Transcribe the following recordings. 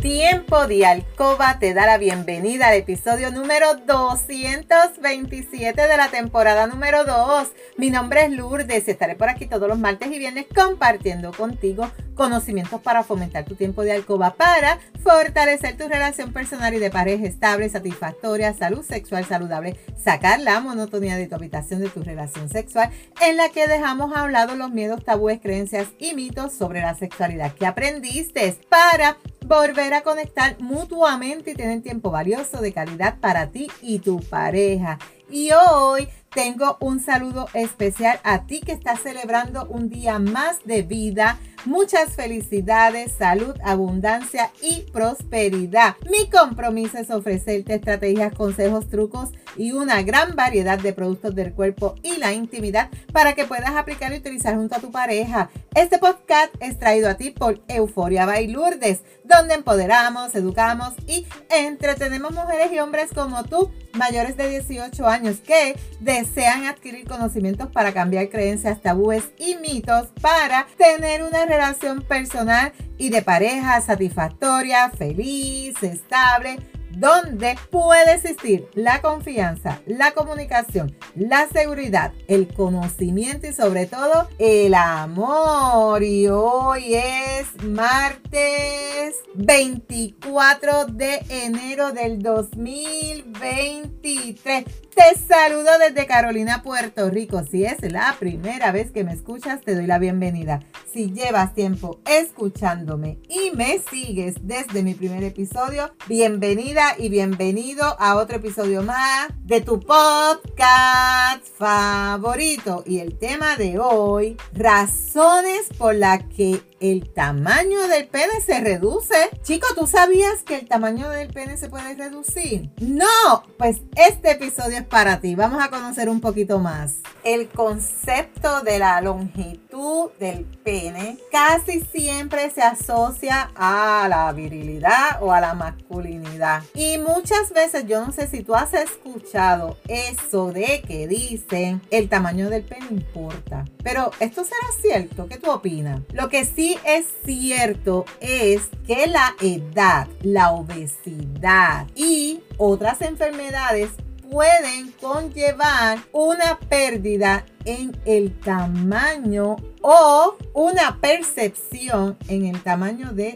Tiempo de Alcoba te da la bienvenida al episodio número 227 de la temporada número 2. Mi nombre es Lourdes y estaré por aquí todos los martes y viernes compartiendo contigo conocimientos para fomentar tu tiempo de alcoba para fortalecer tu relación personal y de pareja estable, satisfactoria, salud sexual saludable, sacar la monotonía de tu habitación de tu relación sexual en la que dejamos a un lado los miedos, tabúes, creencias y mitos sobre la sexualidad que aprendiste para volver a conectar mutuamente y tener tiempo valioso de calidad para ti y tu pareja. Y hoy tengo un saludo especial a ti que estás celebrando un día más de vida. Muchas felicidades, salud, abundancia y prosperidad. Mi compromiso es ofrecerte estrategias, consejos, trucos y una gran variedad de productos del cuerpo y la intimidad para que puedas aplicar y utilizar junto a tu pareja. Este podcast es traído a ti por Euforia Bailurdes, donde empoderamos, educamos y entretenemos mujeres y hombres como tú, mayores de 18 años, que desean adquirir conocimientos para cambiar creencias, tabúes y mitos para tener una relación personal y de pareja satisfactoria, feliz, estable donde puede existir la confianza, la comunicación, la seguridad, el conocimiento y sobre todo el amor. Y hoy es martes 24 de enero del 2023. Te saludo desde Carolina, Puerto Rico. Si es la primera vez que me escuchas, te doy la bienvenida. Si llevas tiempo escuchándome y me sigues desde mi primer episodio, bienvenida y bienvenido a otro episodio más de tu podcast favorito. Y el tema de hoy, razones por las que el tamaño del pene se reduce. Chico, ¿tú sabías que el tamaño del pene se puede reducir? No, pues este episodio es para ti. Vamos a conocer un poquito más. El concepto de la longitud del pene casi siempre se asocia a la virilidad o a la masculinidad. Y muchas veces, yo no sé si tú has escuchado eso de que dicen el tamaño del pene importa. Pero esto será cierto. ¿Qué tú opinas? Lo que sí es cierto es que la edad, la obesidad y otras enfermedades pueden conllevar una pérdida en el tamaño o una percepción en el tamaño de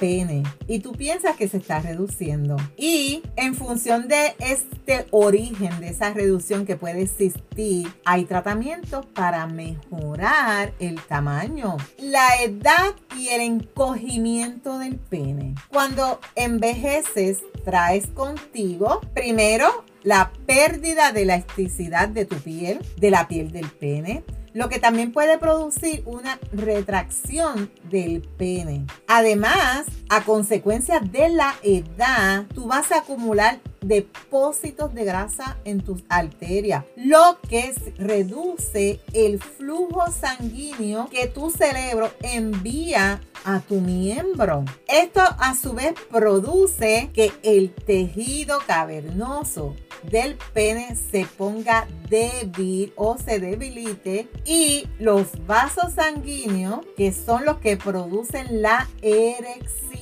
pene y tú piensas que se está reduciendo. Y en función de este origen de esa reducción que puede existir hay tratamientos para mejorar el tamaño la edad y el encogimiento del pene. Cuando envejeces traes contigo primero la pérdida de la elasticidad de tu piel, de la piel del pene, lo que también puede producir una retracción del pene. Además, a consecuencia de la edad, tú vas a acumular depósitos de grasa en tus arterias, lo que reduce el flujo sanguíneo que tu cerebro envía a tu miembro. Esto a su vez produce que el tejido cavernoso del pene se ponga débil o se debilite y los vasos sanguíneos que son los que producen la erección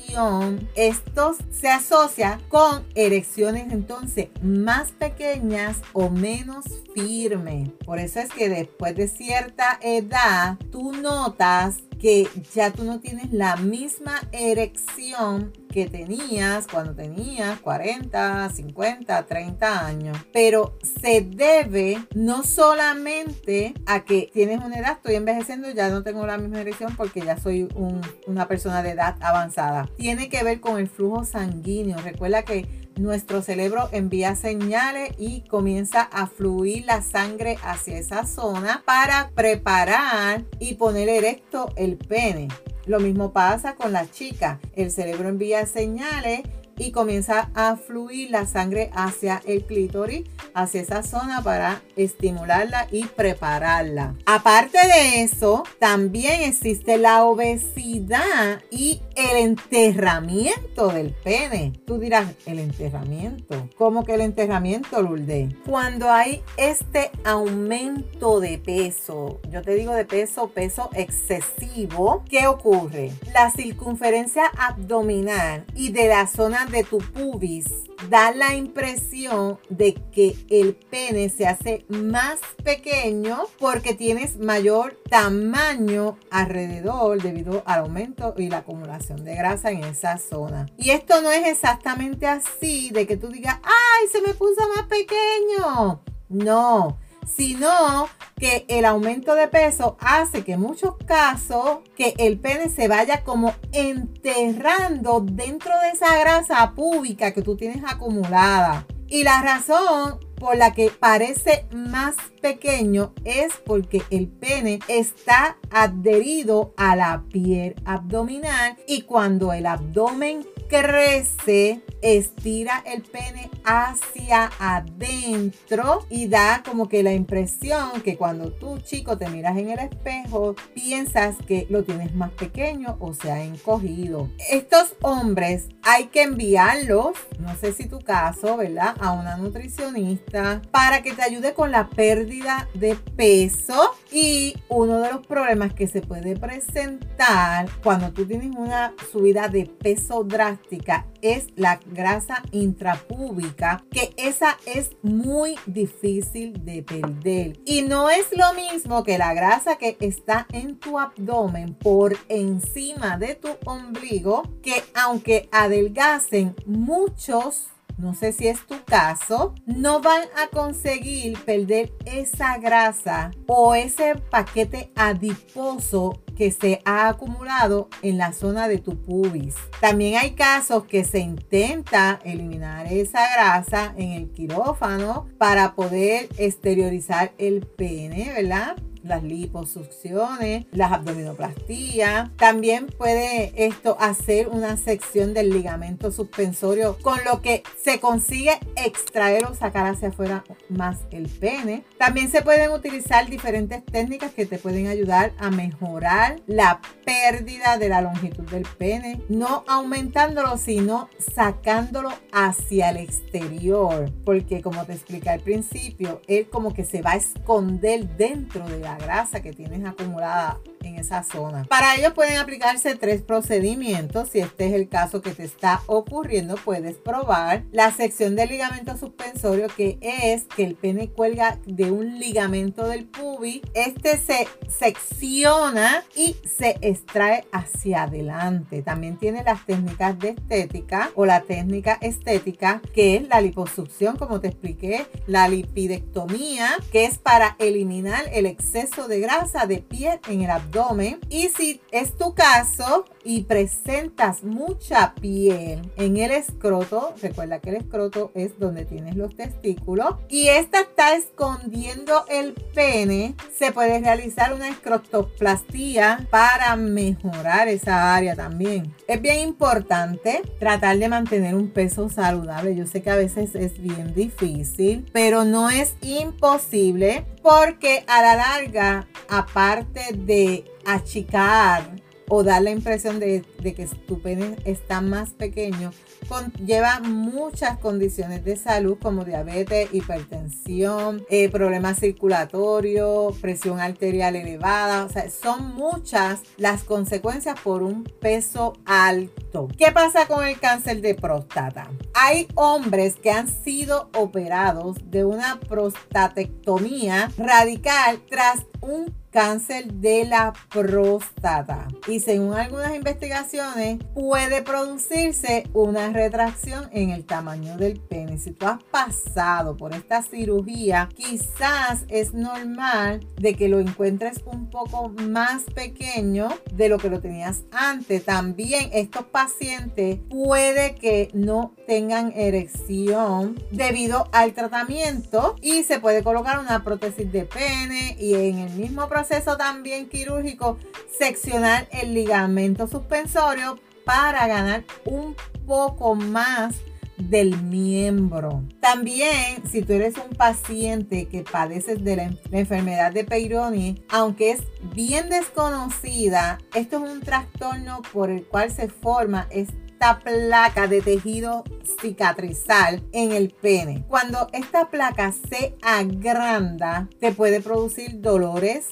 estos se asocia con erecciones entonces más pequeñas o menos firmes por eso es que después de cierta edad tú notas que ya tú no tienes la misma erección que tenías cuando tenías 40, 50, 30 años. Pero se debe no solamente a que tienes una edad, estoy envejeciendo, ya no tengo la misma erección porque ya soy una persona de edad avanzada. Tiene que ver con el flujo sanguíneo. Recuerda que nuestro cerebro envía señales y comienza a fluir la sangre hacia esa zona para preparar y poner erecto el pene. Lo mismo pasa con la chica. El cerebro envía señales y comienza a fluir la sangre hacia el clítoris, hacia esa zona para estimularla y prepararla. Aparte de eso, también existe la obesidad y el enterramiento del pene. Tú dirás, el enterramiento. ¿Cómo que el enterramiento, Lourdes? Cuando hay este aumento de peso, yo te digo de peso, peso excesivo, ¿qué ocurre? La circunferencia abdominal y de la zona de tu pubis da la impresión de que el pene se hace más pequeño porque tienes mayor tamaño alrededor debido al aumento y la acumulación de grasa en esa zona. Y esto no es exactamente así de que tú digas, ay, se me puso más pequeño. No, sino que el aumento de peso hace que en muchos casos que el pene se vaya como enterrando dentro de esa grasa púbica que tú tienes acumulada. Y la razón por la que parece más pequeño es porque el pene está adherido a la piel abdominal y cuando el abdomen crece, estira el pene hacia adentro y da como que la impresión que cuando tú chico te miras en el espejo piensas que lo tienes más pequeño o se ha encogido. Estos hombres hay que enviarlos, no sé si tu caso, ¿verdad? A una nutricionista para que te ayude con la pérdida de peso y uno de los problemas que se puede presentar cuando tú tienes una subida de peso drástica es la grasa intrapúbica, que esa es muy difícil de perder. Y no es lo mismo que la grasa que está en tu abdomen por encima de tu ombligo, que aunque adelgacen muchos no sé si es tu caso, no van a conseguir perder esa grasa o ese paquete adiposo que se ha acumulado en la zona de tu pubis. También hay casos que se intenta eliminar esa grasa en el quirófano para poder exteriorizar el pene, ¿verdad? Las liposucciones, las abdominoplastías. También puede esto hacer una sección del ligamento suspensorio con lo que se consigue extraer o sacar hacia afuera más el pene. También se pueden utilizar diferentes técnicas que te pueden ayudar a mejorar la pérdida de la longitud del pene, no aumentándolo, sino sacándolo hacia el exterior, porque como te expliqué al principio, él como que se va a esconder dentro de la grasa que tienes acumulada en esa zona. Para ello pueden aplicarse tres procedimientos. Si este es el caso que te está ocurriendo, puedes probar la sección del ligamento suspensorio, que es que el pene cuelga de un ligamento del pubis. Este se secciona y se extrae hacia adelante. También tiene las técnicas de estética o la técnica estética, que es la liposucción, como te expliqué, la lipidectomía, que es para eliminar el exceso de grasa de piel en el abdomen y si es tu caso y presentas mucha piel en el escroto, recuerda que el escroto es donde tienes los testículos, y esta está escondiendo el pene, se puede realizar una escrotoplastía para mejorar esa área también. Es bien importante tratar de mantener un peso saludable. Yo sé que a veces es bien difícil, pero no es imposible porque a la larga, aparte de achicar o dar la impresión de, que tu pene está más pequeño, lleva muchas condiciones de salud como diabetes, hipertensión, eh, problemas circulatorios, presión arterial elevada. O sea, son muchas las consecuencias por un peso alto. ¿Qué pasa con el cáncer de próstata? Hay hombres que han sido operados de una prostatectomía radical tras un cáncer de la próstata. Y según algunas investigaciones, puede producirse una retracción en el tamaño del pene. Si tú has pasado por esta cirugía, quizás es normal de que lo encuentres un poco más pequeño de lo que lo tenías antes. También estos pacientes puede que no tengan erección debido al tratamiento y se puede colocar una prótesis de pene y en el mismo proceso también quirúrgico seccionar el ligamento suspensorio para ganar un poco más del miembro. También, si tú eres un paciente que padeces de la, enfermedad de Peyronie, aunque es bien desconocida, esto es un trastorno por el cual se forma esta placa de tejido cicatrizal en el pene. Cuando esta placa se agranda, te puede producir dolores,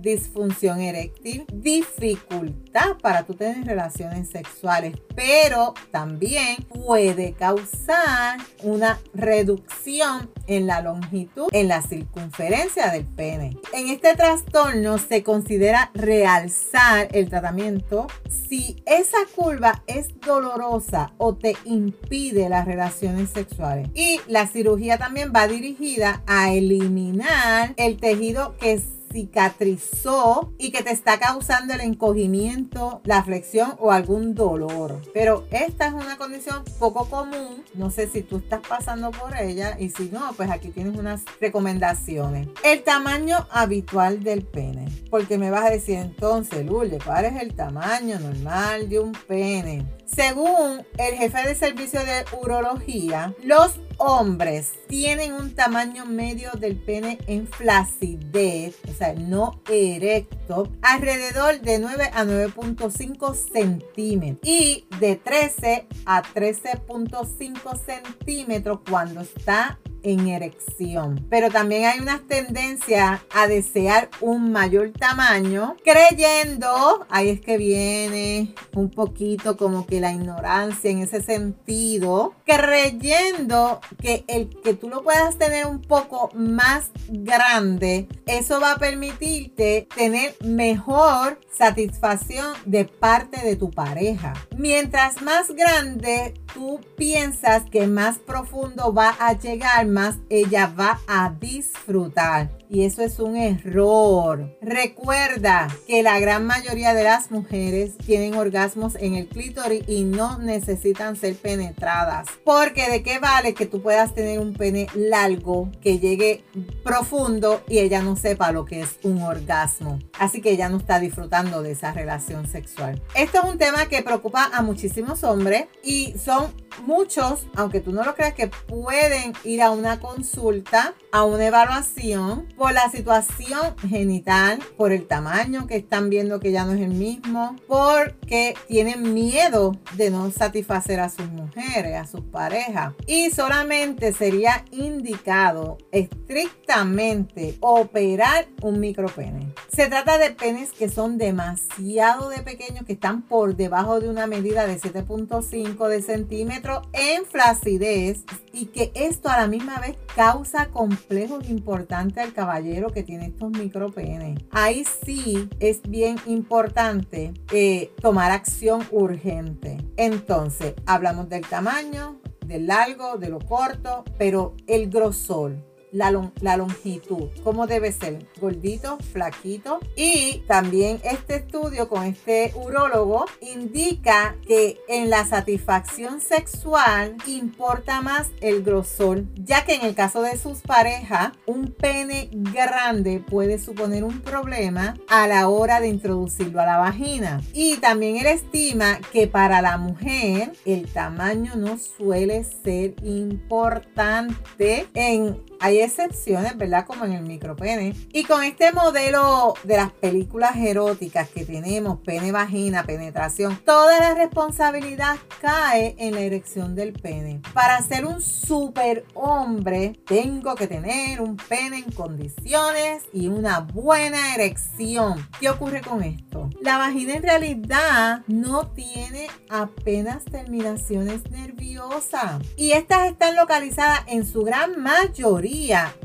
disfunción eréctil, dificultad para tú tener relaciones sexuales, pero también puede causar una reducción en la longitud, en la circunferencia del pene. En este trastorno se considera realzar el tratamiento si esa curva es dolorosa o te impide las relaciones sexuales. Y la cirugía también va dirigida a eliminar el tejido que cicatrizó y que te está causando el encogimiento, la flexión o algún dolor. Pero esta es una condición poco común. No sé si tú estás pasando por ella y si no, pues aquí tienes unas recomendaciones. El tamaño habitual del pene. Porque me vas a decir entonces, Lule, ¿cuál es el tamaño normal de un pene? Según el jefe de servicio de urología, los hombres tienen un tamaño medio del pene en flacidez, o sea, no erecto, alrededor de 9 a 9.5 centímetros y de 13 a 13.5 centímetros cuando está en erección. Pero también hay una tendencia a desear un mayor tamaño, creyendo, ahí es que viene un poquito como que la ignorancia en ese sentido, creyendo que el que tú lo puedas tener un poco más grande, eso va a permitirte tener mejor satisfacción de parte de tu pareja. Mientras más grande tú piensas que más profundo va a llegar, más ella va a disfrutar. Y eso es un error. Recuerda que la gran mayoría de las mujeres tienen orgasmos en el clítoris y no necesitan ser penetradas. Porque de qué vale que tú puedas tener un pene largo que llegue profundo y ella no sepa lo que es un orgasmo. Así que ella no está disfrutando de esa relación sexual. Esto es un tema que preocupa a muchísimos hombres y son muchos, aunque tú no lo creas, que pueden ir a una consulta, a una evaluación por la situación genital, por el tamaño que están viendo que ya no es el mismo, porque tienen miedo de no satisfacer a sus mujeres, a sus parejas. Y solamente sería indicado estrictamente operar un micropene. Se trata de penes que son demasiado de pequeños, que están por debajo de una medida de 7.5 de centímetro en flacidez y que esto a la misma vez causa complejos importantes al caballero caballero que tiene estos micropenes. Ahí sí es bien importante eh, tomar acción urgente. Entonces, hablamos del tamaño, del largo, de lo corto, pero el grosor la, longitud, cómo debe ser, gordito, flaquito. Y también este estudio con este urólogo indica que en la satisfacción sexual importa más el grosor, ya que en el caso de sus parejas, un pene grande puede suponer un problema a la hora de introducirlo a la vagina. Y también él estima que para la mujer el tamaño no suele ser importante en hay excepciones, ¿verdad? Como en el micropene. Y con este modelo de las películas eróticas que tenemos, pene, vagina, penetración, toda la responsabilidad cae en la erección del pene. Para ser un super hombre, tengo que tener un pene en condiciones y una buena erección. ¿Qué ocurre con esto? La vagina en realidad no tiene apenas terminaciones nerviosas. Y estas están localizadas en su gran mayoría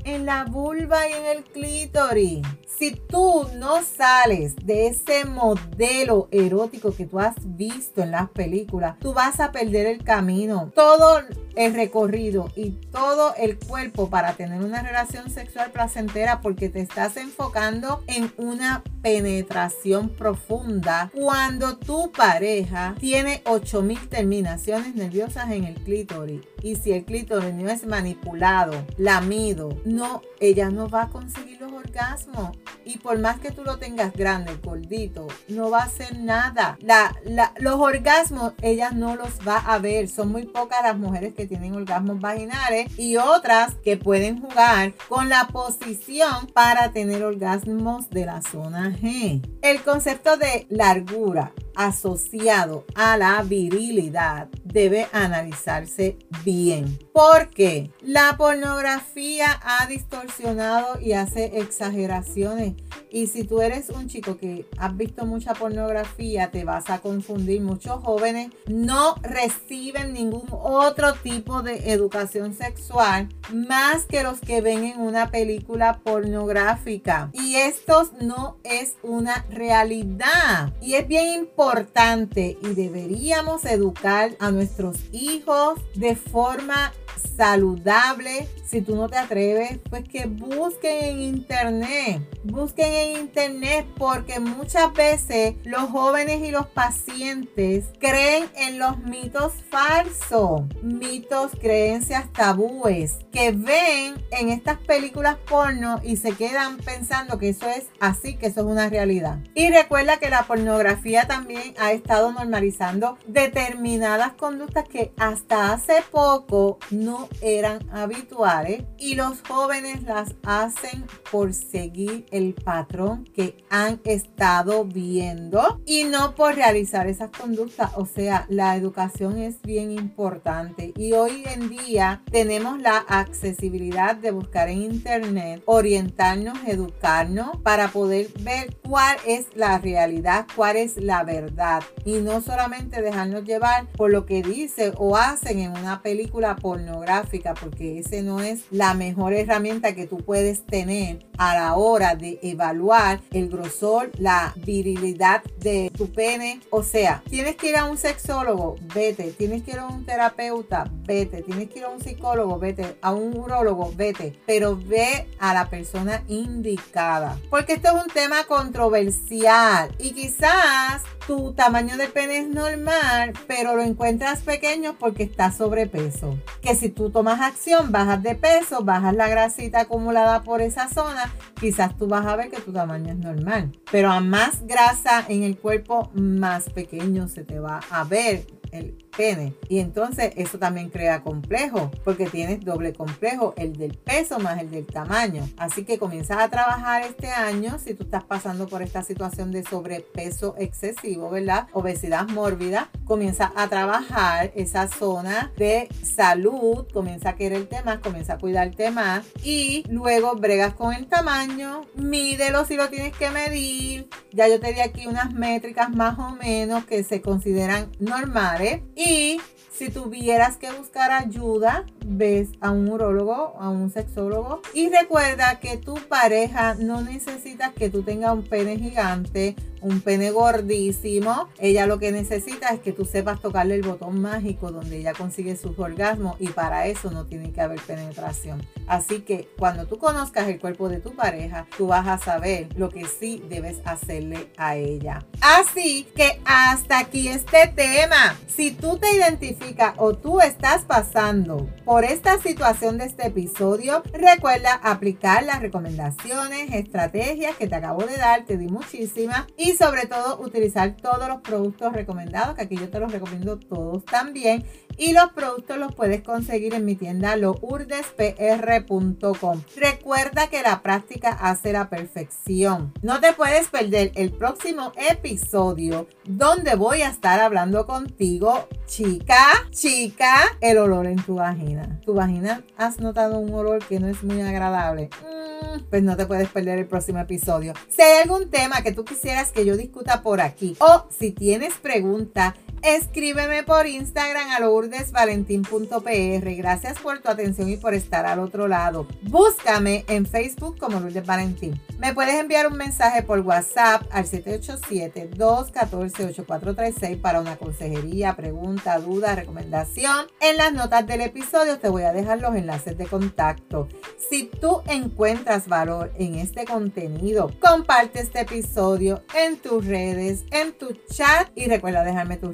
en la vulva y en el clítoris. Si tú no sales de ese modelo erótico que tú has visto en las películas, tú vas a perder el camino. Todo el recorrido y todo el cuerpo para tener una relación sexual placentera porque te estás enfocando en una penetración profunda cuando tu pareja tiene 8000 terminaciones nerviosas en el clítoris. Y si el clítoris no es manipulado, lamido, no, ella no va a conseguir los orgasmos. Y por más que tú lo tengas grande, gordito, no va a hacer nada. Los orgasmos, ella no los va a ver. Son muy pocas las mujeres que tienen orgasmos vaginales y otras que pueden jugar con la posición para tener orgasmos de la zona G. El concepto de largura asociado a la virilidad debe analizarse bien. Porque la pornografía ha distorsionado y hace exageraciones. Y si tú eres un chico que has visto mucha pornografía, te vas a confundir. Muchos jóvenes no reciben ningún otro tipo de educación sexual más que los que ven en una película pornográfica. Y esto no es una realidad. Y es bien importante y deberíamos educar a nuestros hijos de forma saludable. Si tú no te atreves, pues que busquen en internet. Busquen en internet porque muchas veces los jóvenes y los pacientes creen en los mitos falsos, mitos, creencias, tabúes que ven en estas películas porno y se quedan pensando que eso es así, que eso es una realidad. Y recuerda que la pornografía también ha estado normalizando determinadas conductas que hasta hace poco eran habituales y los jóvenes las hacen por seguir el patrón que han estado viendo y no por realizar esas conductas. O sea, la educación es bien importante y hoy en día tenemos la accesibilidad de buscar en internet, orientarnos, educarnos para poder ver cuál es la realidad, cuál es la verdad y no solamente dejarnos llevar por lo que dice o hacen en una película pornográfica porque ese no es la mejor herramienta que tú puedes tener a la hora de evaluar el grosor, la virilidad de tu pene. O sea, tienes que ir a un sexólogo, vete. Tienes que ir a un terapeuta, vete. Tienes que ir a un psicólogo, vete. A un urólogo, vete. Pero ve a la persona indicada. Porque esto es un tema controversial y quizás tu tamaño de pene es normal, pero lo encuentras pequeño porque estás sobrepeso. Que si tú tomas acción, bajas de peso, bajas la grasita acumulada por esa zona, quizás tú vas a ver que tu tamaño es normal. Pero a más grasa en el cuerpo, más pequeño se te va a ver el pene. Y entonces eso también crea complejo, porque tienes doble complejo, el del peso más el del tamaño. Así que comienzas a trabajar este año si tú estás pasando por esta situación de sobrepeso excesivo, ¿verdad? Obesidad mórbida, comienza a trabajar esa zona de salud, comienza a quererte más, comienza a cuidarte más y luego bregas con el tamaño, mídelo si lo tienes que medir. Ya yo te di aquí unas métricas más o menos que se consideran normales y si tuvieras que buscar ayuda, ves a un urólogo, a un sexólogo. Y recuerda que tu pareja no necesita que tú tengas un pene gigante, un pene gordísimo. Ella lo que necesita es que tú sepas tocarle el botón mágico donde ella consigue sus orgasmos y para eso no tiene que haber penetración. Así que cuando tú conozcas el cuerpo de tu pareja, tú vas a saber lo que sí debes hacerle a ella. Así que hasta aquí este tema. Si tú te identificas o tú estás pasando por esta situación de este episodio, recuerda aplicar las recomendaciones, estrategias que te acabo de dar, te di muchísimas y sobre todo utilizar todos los productos recomendados, que aquí yo te los recomiendo todos también y los productos los puedes conseguir en mi tienda lourdespr.com. Recuerda que la práctica hace la perfección. No te puedes perder el próximo episodio donde voy a estar hablando contigo, chica, chica, el olor en tu vagina. ¿Tu vagina has notado un olor que no es muy agradable? Mm, pues no te puedes perder el próximo episodio. Si hay algún tema que tú quisieras que yo discuta por aquí o si tienes preguntas, escríbeme por Instagram a lourdesvalentín.pr. Gracias por tu atención y por estar al otro lado. Búscame en Facebook como Lourdes Valentín. Me puedes enviar un mensaje por WhatsApp al 787-214-8436 para una consejería, pregunta, duda, recomendación. En las notas del episodio te voy a dejar los enlaces de contacto. Si tú encuentras valor en este contenido, comparte este episodio en tus redes, en tu chat y recuerda dejarme tu